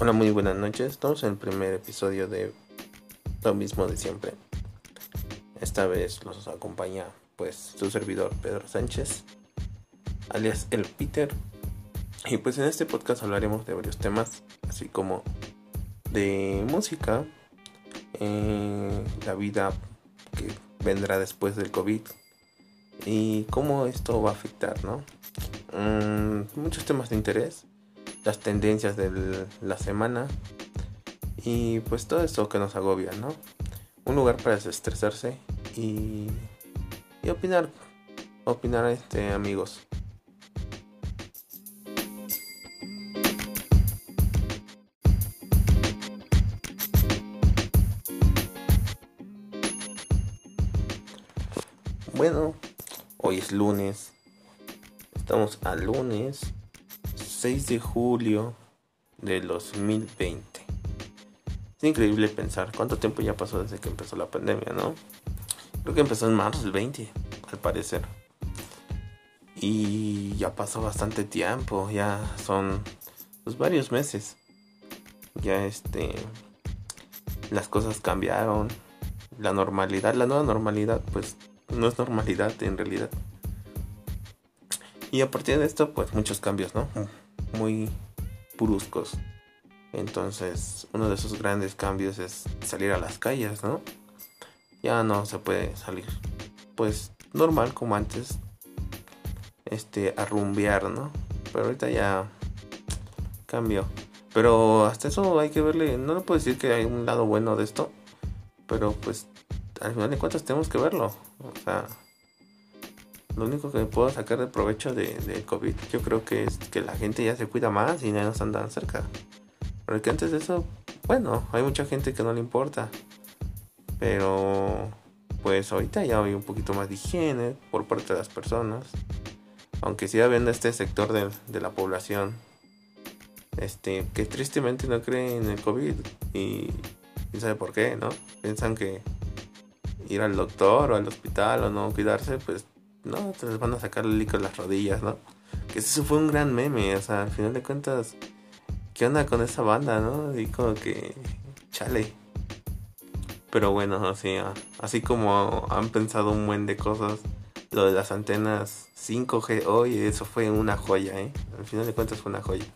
Hola, muy buenas noches. Estamos en el primer episodio de lo mismo de siempre. Esta vez los acompaña pues su servidor Pedro Sánchez, alias el Peter. Y pues en este podcast hablaremos de varios temas, así como de música, eh, la vida que vendrá después del COVID y cómo esto va a afectar, ¿no? Mm, muchos temas de interés las tendencias de la semana y pues todo eso que nos agobia, ¿no? Un lugar para desestresarse y, opinar, opinar este amigos. Bueno, hoy es lunes. Estamos a lunes 6 de julio de 2020. Es increíble pensar cuánto tiempo ya pasó desde que empezó la pandemia, ¿no? Creo que empezó en marzo del 20, al parecer. Y ya pasó bastante tiempo, ya son pues, varios meses. Ya este las cosas cambiaron. La normalidad, la nueva normalidad, pues no es normalidad en realidad. Y a partir de esto, pues muchos cambios, ¿no? Muy bruscos. Entonces, uno de esos grandes cambios es salir a las calles, ¿no? Ya no se puede salir, pues normal como antes, este, a ¿no? Pero ahorita ya cambió. Pero hasta eso hay que verle, no le puedo decir que hay un lado bueno de esto, pero pues al final de cuentas tenemos que verlo. O sea, lo único que puedo sacar de provecho de, COVID, yo creo que es que la gente ya se cuida más y ya no están tan cerca. Porque antes de eso, bueno, hay mucha gente que no le importa. Pero pues ahorita ya hay un poquito más de higiene por parte de las personas. Aunque siga habiendo este sector de, la población este, que tristemente no cree en el COVID y, y sabe por qué, ¿no? Piensan que ir al doctor o al hospital o no cuidarse, pues no, te les van a sacar el líquido las rodillas, ¿no? Que eso fue un gran meme, o sea, al final de cuentas, ¿qué onda con esa banda, no? Y como que, chale. Pero bueno, así, así como han pensado un buen de cosas, lo de las antenas 5G hoy, eso fue una joya, ¿eh? Al final de cuentas fue una joya.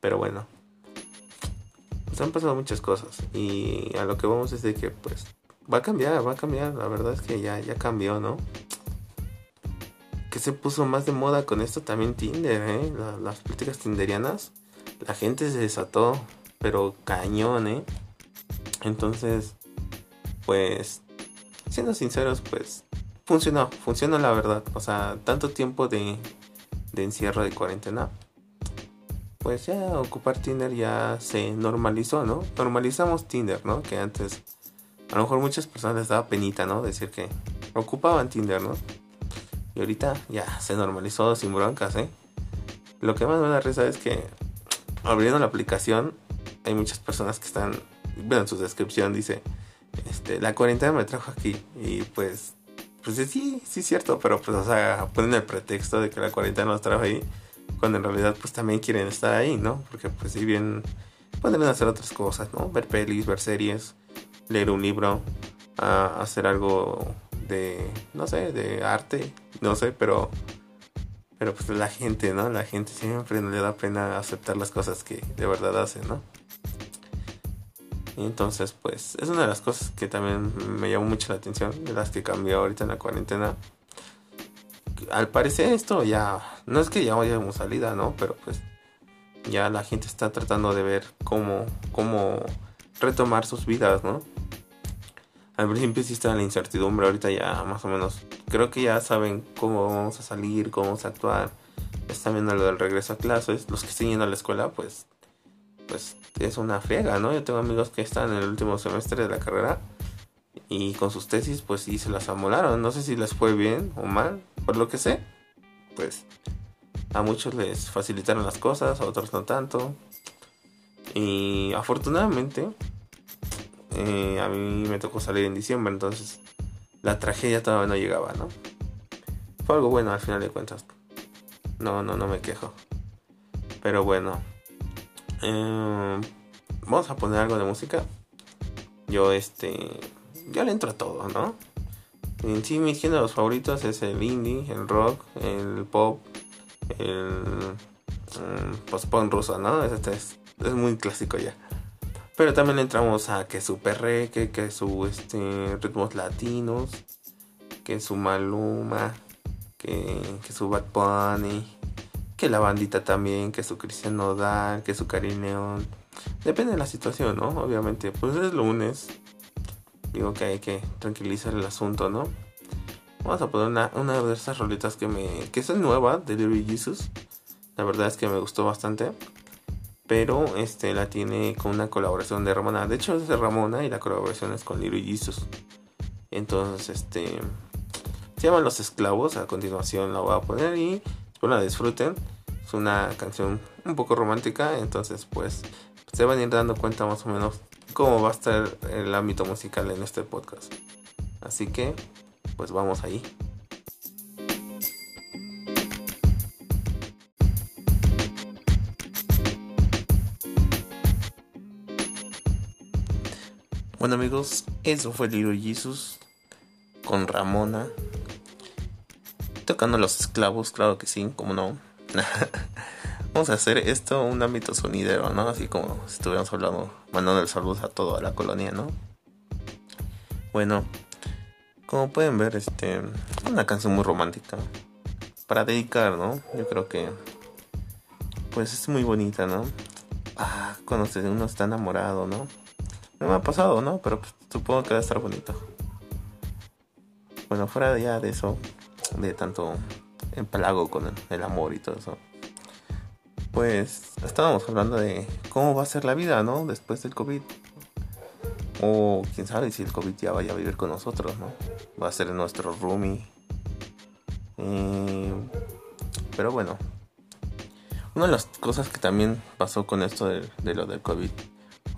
Pero bueno, pues han pasado muchas cosas y a lo que vamos es de que pues va a cambiar, va a cambiar, la verdad es que ya, ya cambió, ¿no? Que se puso más de moda con esto también Tinder, ¿eh? las políticas tinderianas. La gente se desató, pero cañón, ¿eh? Entonces, pues, siendo sinceros, pues, funcionó, funcionó la verdad. O sea, tanto tiempo de, de encierro de cuarentena, pues ya ocupar Tinder ya se normalizó, ¿no? Normalizamos Tinder, ¿no? Que antes, a lo mejor muchas personas les daba penita, ¿no? Decir que ocupaban Tinder, ¿no? Y ahorita ya se normalizó sin broncas, ¿eh? Lo que más me da risa es que abriendo la aplicación hay muchas personas que están, bueno, en su descripción dice, este, la cuarentena me trajo aquí y pues, pues sí, sí es cierto, pero pues, o sea, ponen el pretexto de que la cuarentena los trajo ahí, cuando en realidad pues también quieren estar ahí, ¿no? Porque pues si bien pueden hacer otras cosas, ¿no? Ver pelis, ver series, leer un libro, hacer algo de, no sé, de arte, no sé, pero, pero pues la gente, ¿no? La gente siempre le da pena aceptar las cosas que de verdad hacen, ¿no? Y entonces, pues, es una de las cosas que también me llamó mucho la atención, de las que cambió ahorita en la cuarentena. Al parecer esto ya, no es que ya vayamos salida, ¿no? Pero pues ya la gente está tratando de ver cómo, cómo retomar sus vidas, ¿no? Al principio sí estaba la incertidumbre, ahorita ya más o menos creo que ya saben cómo vamos a salir, cómo vamos a actuar. Están viendo lo del regreso a clases, los que estén yendo a la escuela, pues, pues es una friega, ¿no? Yo tengo amigos que están en el último semestre de la carrera y con sus tesis, pues sí se las amolaron. No sé si les fue bien o mal, por lo que sé, pues a muchos les facilitaron las cosas, a otros no tanto. Y afortunadamente, eh, a mí me tocó salir en diciembre, entonces la tragedia todavía no llegaba, ¿no? Fue algo bueno al final de cuentas. No, no, no me quejo. Pero bueno. Eh, vamos a poner algo de música. Yo, este. Ya le entro a todo, ¿no? En sí, mis géneros favoritos es el indie, el rock, el pop, el. Mm, post-punk ruso, ¿no? Este es, es muy clásico ya. Pero también entramos a que su perreque, que su este, ritmos latinos, que su Maluma, que, que su Bad Bunny, que la bandita también, que su Cristian Nodal, que su Karim. Depende de la situación, ¿no? Obviamente, pues es lunes. Digo que hay que tranquilizar el asunto, ¿no? Vamos a poner una, una de esas rolitas que me. que es nueva de Little Jesus. La verdad es que me gustó bastante pero este la tiene con una colaboración de Ramona. De hecho es de Ramona y la colaboración es con Little Jesus. Entonces, este se llama Los Esclavos. A continuación la voy a poner y espero la disfruten. Es una canción un poco romántica, entonces pues se van a ir dando cuenta más o menos cómo va a estar el ámbito musical en este podcast. Así que pues vamos ahí. Bueno amigos, eso fue Little Jesus con Ramona. Tocando los esclavos, claro que sí, como no. Vamos a hacer esto un ámbito sonidero, ¿no? Así como si estuviéramos hablando, mandando el saludo a toda la colonia, ¿no? Bueno, como pueden ver, este, una canción muy romántica. Para dedicar, ¿no? Yo creo que, pues es muy bonita, ¿no? Ah, cuando uno está enamorado, ¿no? No me ha pasado, ¿no? Pero pues, supongo que va a estar bonito. Bueno, fuera ya de eso, de tanto empalago con el, amor y todo eso. Pues estábamos hablando de cómo va a ser la vida, ¿no? Después del COVID. O quién sabe si el COVID ya vaya a vivir con nosotros, ¿no? Va a ser nuestro roomie. Eh, pero bueno. Una de las cosas que también pasó con esto de, de lo del COVID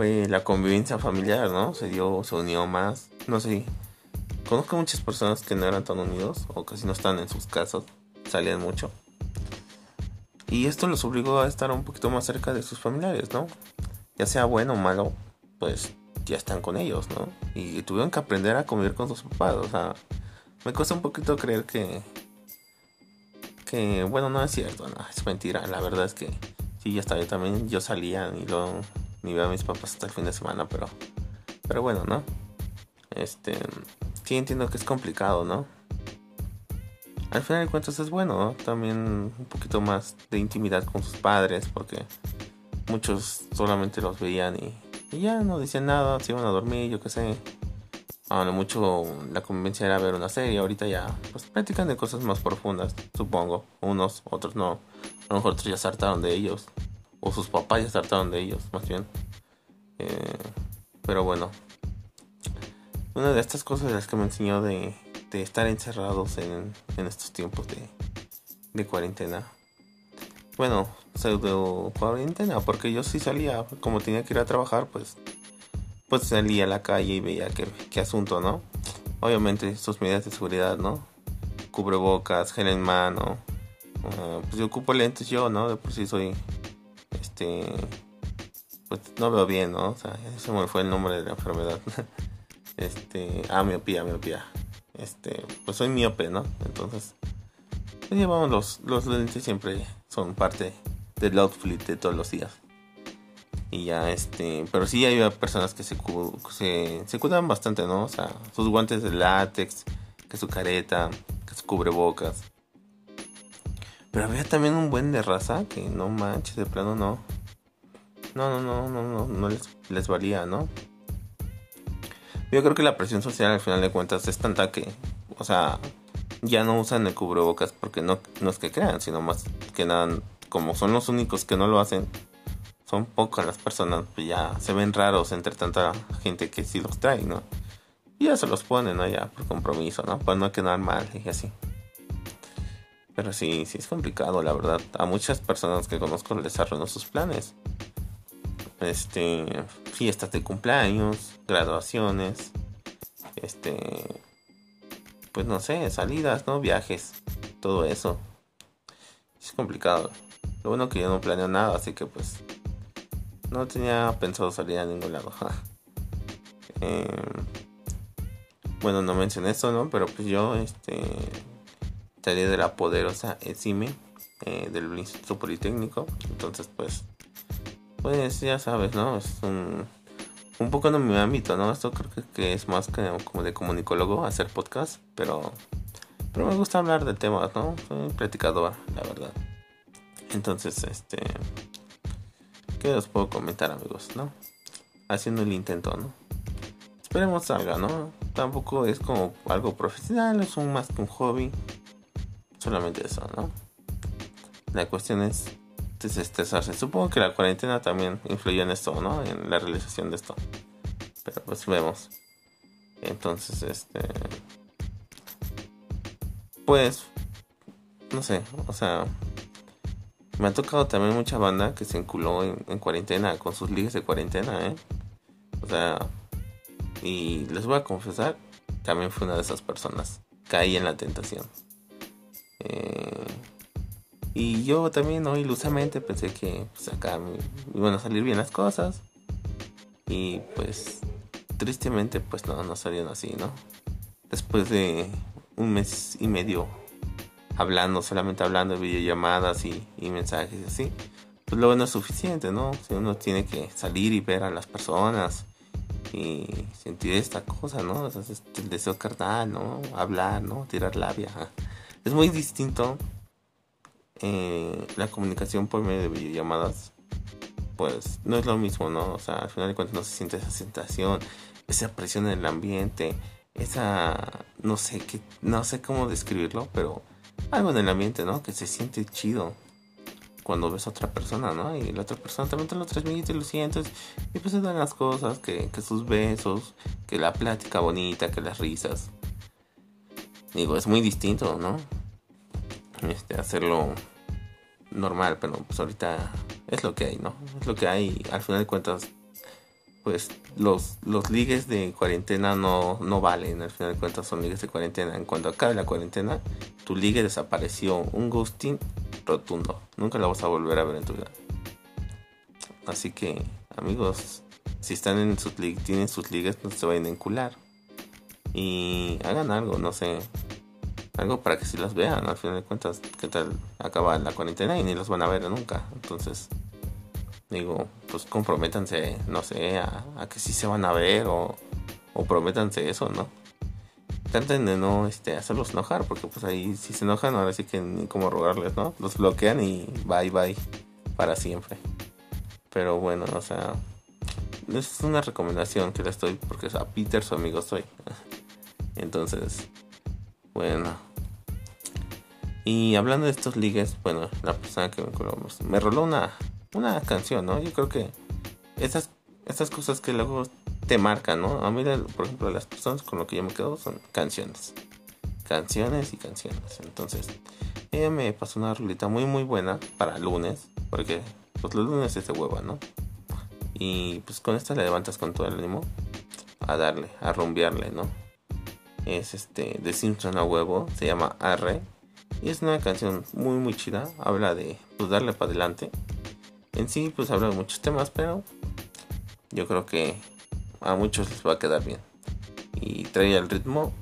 fue la convivencia familiar, ¿no? Se dio, se unió más. No sé. Conozco muchas personas que no eran tan unidos o casi no están en sus casas, salían mucho. Y esto los obligó a estar un poquito más cerca de sus familiares, ¿no? Ya sea bueno o malo, pues ya están con ellos, ¿no? Y tuvieron que aprender a convivir con sus papás, o sea, me cuesta un poquito creer que que bueno, no es cierto, no, es mentira, la verdad es que sí, ya estaba yo también, yo salía y luego ni veo a mis papás hasta el fin de semana, pero, pero bueno, ¿no? Este, sí entiendo que es complicado, ¿no? Al final de cuentas es bueno, ¿no? También un poquito más de intimidad con sus padres, porque muchos solamente los veían y, ya no decían nada, se iban a dormir, yo qué sé. A mucho la convivencia era ver una serie, ahorita ya pues platican de cosas más profundas, supongo. Unos, otros no. A lo mejor otros ya saltaron de ellos o sus papás ya trataron de ellos, más bien. Eh, pero bueno, una de estas cosas de las que me enseñó de, estar encerrados en, en estos tiempos de, de cuarentena. Bueno, pseudo cuarentena, porque yo sí salía, como tenía que ir a trabajar, pues, pues salía a la calle y veía qué, asunto, ¿no? Obviamente sus medidas de seguridad, ¿no? Cubrebocas, gel en mano. Uh, pues yo ocupo lentes yo, ¿no? De por sí soy este, pues no veo bien, ¿no? O sea, ese me fue el nombre de la enfermedad. este, ah, miopía, miopía. Este, pues soy miope, ¿no? Entonces, pues llevamos los, los lentes siempre son parte del outfit de todos los días. Y ya, este, pero sí hay personas que se, se, se cuidan bastante, ¿no? O sea, sus guantes de látex, que su careta, que su cubrebocas. Pero había también un buen de raza que no manches, de plano no. No, no, no, no, no, les, les valía, ¿no? Yo creo que la presión social al final de cuentas es tanta que, o sea, ya no usan el cubrebocas porque no, no es que crean, sino más que nada, como son los únicos que no lo hacen, son pocas las personas, pues ya se ven raros entre tanta gente que sí los trae, ¿no? Y ya se los ponen, ¿no? Ya por compromiso, ¿no? Para no quedar mal y así. Pero sí, sí es complicado, la verdad. A muchas personas que conozco les arruinó sus planes. Este, fiestas de cumpleaños, graduaciones, este, pues no sé, salidas, ¿no? Viajes, todo eso. Es complicado. Lo bueno que yo no planeo nada, así que pues, no tenía pensado salir a ningún lado. Em, bueno, no mencioné esto, ¿no? Pero pues yo, este, salí de la poderosa ECIME eh, del Instituto Politécnico. Entonces, pues, pues ya sabes, ¿no? Es un, un poco en mi ámbito, ¿no? Esto creo que, es más que como de comunicólogo hacer podcast, pero, pero me gusta hablar de temas, ¿no? Soy platicador, la verdad. Entonces, este, ¿qué os puedo comentar, amigos, no? Haciendo el intento, ¿no? Esperemos salga, ¿no? Tampoco es como algo profesional, es un más que un hobby. Solamente eso, ¿no? La cuestión es desestresarse. Supongo que la cuarentena también influyó en esto, ¿no? En la realización de esto. Pero pues vemos. Entonces, este... Pues... No sé, o sea... Me ha tocado también mucha banda que se enculó en, en cuarentena, con sus ligas de cuarentena, ¿eh? O sea... Y les voy a confesar, también fue una de esas personas. Caí en la tentación. Eh, y yo también, ¿no? Ilusamente pensé que pues, acá me iban a salir bien las cosas. Y pues, tristemente, pues no, no salieron así, ¿no? Después de un mes y medio hablando, solamente hablando de videollamadas y, y mensajes así, pues luego no es suficiente, ¿no? Si uno tiene que salir y ver a las personas y sentir esta cosa, ¿no? el deseo carnal, ¿no? Hablar, ¿no? Tirar labia. Es muy distinto eh, la comunicación por medio de videollamadas. Pues no es lo mismo, ¿no? O sea, al final de cuentas no se siente esa sensación, esa presión en el ambiente, esa, no sé qué, no sé cómo describirlo, pero algo en el ambiente, ¿no? Que se siente chido cuando ves a otra persona, ¿no? Y la otra persona también te lo transmite y lo sientes. Y pues se dan las cosas, que, que sus besos, que la plática bonita, que las risas. Digo, es muy distinto, ¿no? Este, hacerlo normal, pero pues ahorita es lo que hay, ¿no? Es lo que hay. Al final de cuentas, pues los, los ligues de cuarentena no, no valen. Al final de cuentas son ligues de cuarentena. En cuanto acabe la cuarentena, tu ligue desapareció. Un ghosting rotundo. Nunca la vas a volver a ver en tu vida. Así que, amigos, si están en sus tienen sus ligas, no se vayan a encular. Y hagan algo, no sé. Algo para que si las vean, al final de cuentas, qué tal acaba la cuarentena y ni los van a ver nunca. Entonces, digo, pues comprométanse, no sé, a, que sí se van a ver o, o prométanse eso, ¿no? traten de no este, hacerlos enojar, porque pues ahí si se enojan, ahora sí que ni como rogarles, ¿no? Los bloquean y bye bye para siempre. Pero bueno, o sea, es una recomendación que les doy porque a Peter su amigo soy. Entonces, bueno. Y hablando de estos ligues, bueno, la persona que me, me roló una, una canción, ¿no? Yo creo que estas, estas cosas que luego te marcan, ¿no? A mí, por ejemplo, las personas con lo que yo me quedo son canciones. Canciones y canciones. Entonces, ella me pasó una rulita muy, muy buena para lunes. Porque, pues los lunes es de hueva, ¿no? Y pues con esta le levantas con todo el ánimo a darle, a rumbearle, ¿no? Es este de Simpson a huevo, se llama Arre. Y es una canción muy, muy chida. Habla de pues darle para adelante. En sí, pues habla de muchos temas, pero yo creo que a muchos les va a quedar bien. Y trae el ritmo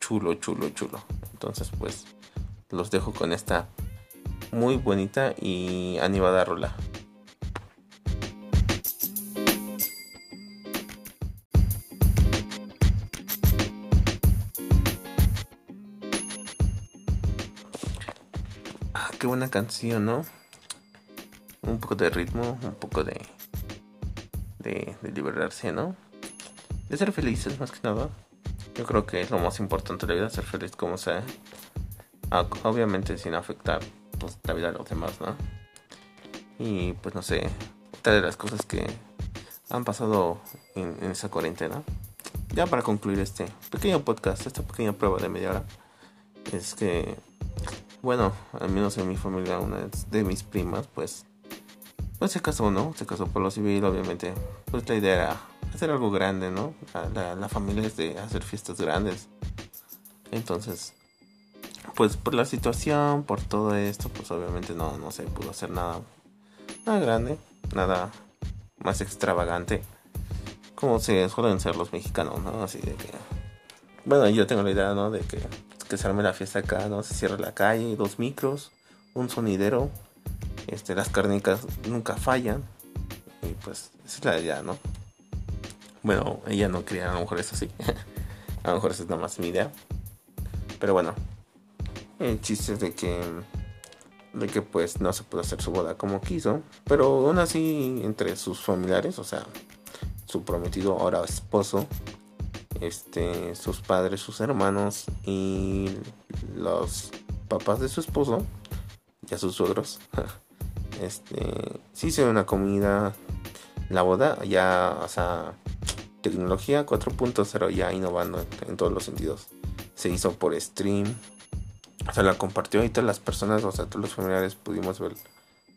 chulo, chulo, chulo. Entonces pues los dejo con esta muy bonita y animada rola. Ah, qué buena canción, ¿no? Un poco de ritmo, un poco de, de, liberarse, ¿no? de ser felices más que nada. Yo creo que es lo más importante de la vida, ser feliz como sea. Ah, obviamente sin afectar pues, la vida de los demás, ¿no? Y pues no sé, otra de las cosas que han pasado en, esa cuarentena, ya para concluir este pequeño podcast, esta pequeña prueba de media hora, es que, bueno, al menos en mi familia, una de mis primas, pues, pues se casó, ¿no? Se casó por lo civil, obviamente. Pues la idea era hacer algo grande, ¿no? La, familia es de hacer fiestas grandes. Entonces, pues por la situación, por todo esto, pues obviamente no, no se pudo hacer nada, nada grande, nada más extravagante, como se suelen ser los mexicanos, ¿no? Así de que, bueno, yo tengo la idea, ¿no? De que, que se arme la fiesta acá, ¿no? Se cierra la calle, dos micros, un sonidero, este, las carnicas nunca fallan, y pues esa es la idea, ¿no? Bueno, ella no quería, a lo mejor es así, a lo mejor esa es nada más mi idea, pero bueno, el chiste es de que de que pues no se pudo hacer su boda como quiso, pero aún así entre sus familiares, o sea, su prometido ahora esposo, este, sus padres, sus hermanos y los papás de su esposo, ya sus suegros, este, sí se una comida, la boda ya, o sea, tecnología 4.0 ya innovando en todos los sentidos. Se hizo por stream, se la compartió y todas las personas, o sea, todos los familiares pudimos ver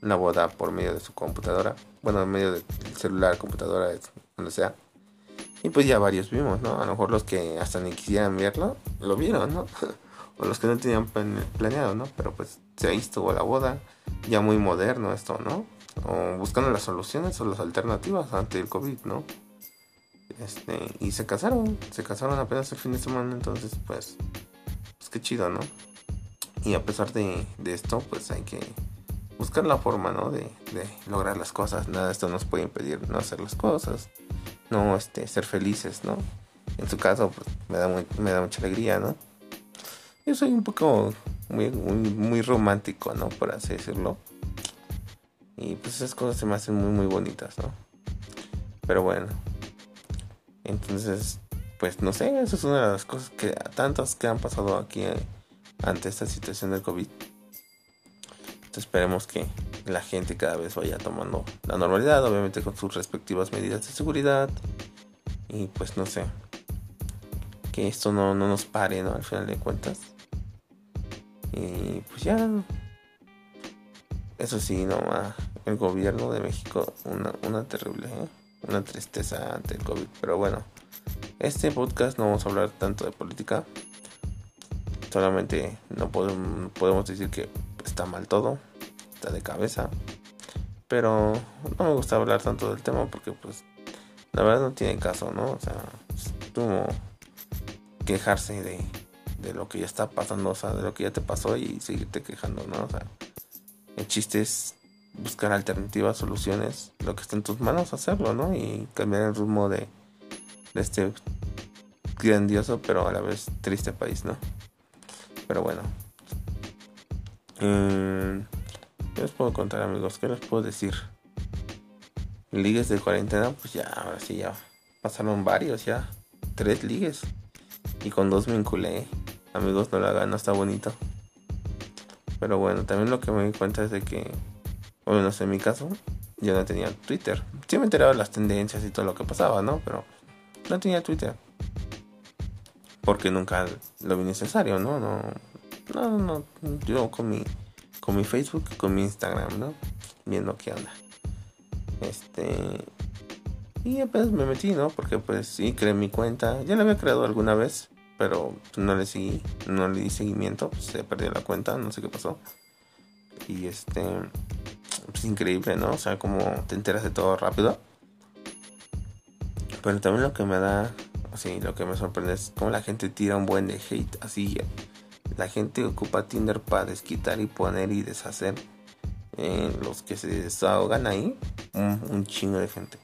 la boda por medio de su computadora, bueno, en medio del celular, computadora, donde sea. Y pues ya varios vimos, ¿no? A lo mejor los que hasta ni quisieran verlo, lo vieron, ¿no? o los que no tenían planeado, ¿no? Pero pues ahí estuvo la boda, ya muy moderno esto, ¿no? O buscando las soluciones o las alternativas ante el COVID, ¿no? Este, y se casaron, se casaron apenas el fin de semana, entonces pues, pues qué chido, ¿no? Y a pesar de, esto, pues hay que buscar la forma, ¿no? De, lograr las cosas. Nada de esto nos puede impedir no hacer las cosas, no este, ser felices, ¿no? En su caso, pues me da, me da mucha alegría, ¿no? Yo soy un poco muy, muy, romántico, ¿no? Por así decirlo. Y pues esas cosas se me hacen muy, muy bonitas, ¿no? Pero bueno. Entonces, pues no sé, eso es una de las cosas que tantas que han pasado aquí ante esta situación del COVID. esperemos que la gente cada vez vaya tomando la normalidad, obviamente con sus respectivas medidas de seguridad. Y pues no sé, que esto no, nos pare, ¿no? Al final de cuentas. Y pues ya, eso sí, no, el gobierno de México, una, una terrible, ¿eh? una tristeza ante el COVID. Pero bueno, este podcast no vamos a hablar tanto de política solamente no podemos, decir que está mal todo, de cabeza. Pero no me gusta hablar tanto del tema porque pues la verdad no tiene caso, ¿no? O sea, es como quejarse de, de lo que ya está pasando, o sea, de lo que ya te pasó y seguirte quejando, ¿no? O sea, el chiste es buscar alternativas, soluciones, lo que está en tus manos, hacerlo, ¿no? Y cambiar el rumbo de, de este grandioso pero a la vez triste país, ¿no? Pero bueno. Eh, ¿Qué les puedo contar amigos? ¿Qué les puedo decir? Ligues de cuarentena, pues ya, ahora sí ya pasaron varios ya. Tres ligues. Y con dos me enculé. Amigos, no lo hagan, no está bonito. Pero bueno, también lo que me di cuenta es de que, bueno, no sé, en mi caso, yo no tenía Twitter. Sí me enteraba de las tendencias y todo lo que pasaba, ¿no? Pero no tenía Twitter porque nunca lo vi necesario, ¿no? No, no, no, yo con mi, con mi Facebook, con mi Instagram, ¿no? Viendo qué onda. Este, y apenas me metí, ¿no? Porque pues sí, creé mi cuenta, ya la había creado alguna vez, pero no le seguí, no le di seguimiento, se perdió la cuenta, no sé qué pasó. Y este, pues increíble, ¿no? O sea, como te enteras de todo rápido. Pero también lo que me da Así, lo que me sorprende es cómo la gente tira un buen de hate. Así, la gente ocupa Tinder para desquitar y poner y deshacer. Eh, los que se desahogan ahí, un, chingo de gente.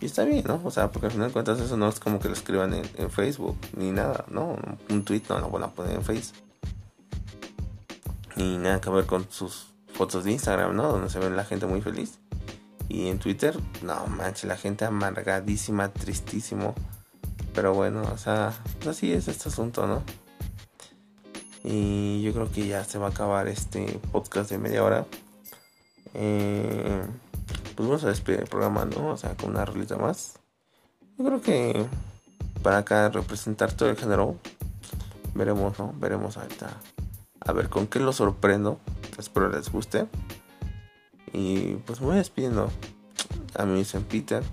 Y está bien, ¿no? O sea, porque al final de cuentas eso no es como que lo escriban en, Facebook ni nada, ¿no? Un tweet no lo van a poner en Facebook. Ni nada que ver con sus fotos de Instagram, ¿no? Donde se ve la gente muy feliz. Y en Twitter, no manches, la gente amargadísima, tristísimo. Pero bueno, o sea, pues así es este asunto, ¿no? Y yo creo que ya se va a acabar este podcast de media hora. Eh, pues vamos a despedir el programa, ¿no? O sea, con una rolita más. Yo creo que para acá representar todo el género, veremos, ¿no? Veremos ahorita. A ver con qué lo sorprendo. Espero les guste. Y pues me voy despidiendo. A mí dicen Peter.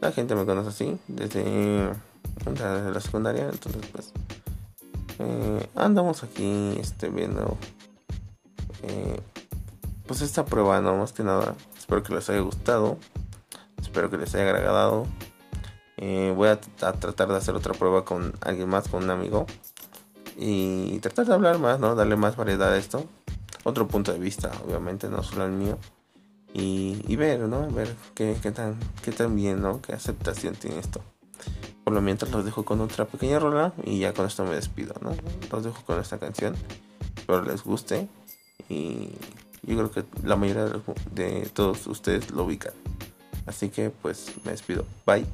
La gente me conoce así. Desde de la secundaria, entonces pues eh, andamos aquí este, viendo eh, pues esta prueba, no más que nada. Espero que les haya gustado. espero que les haya agradado. Eh, voy a, tratar de hacer otra prueba con alguien más, con un amigo. Y tratar de hablar más, ¿no? Darle más variedad a esto. Otro punto de vista, obviamente, no solo el mío. Y, ver, ¿no? Ver qué, qué, tan, qué tan bien, ¿no? Qué aceptación tiene esto. Por lo mientras los dejo con otra pequeña rola y ya con esto me despido, ¿no? Los dejo con esta canción. Espero les guste y yo creo que la mayoría de todos ustedes lo ubican. Así que pues me despido. Bye.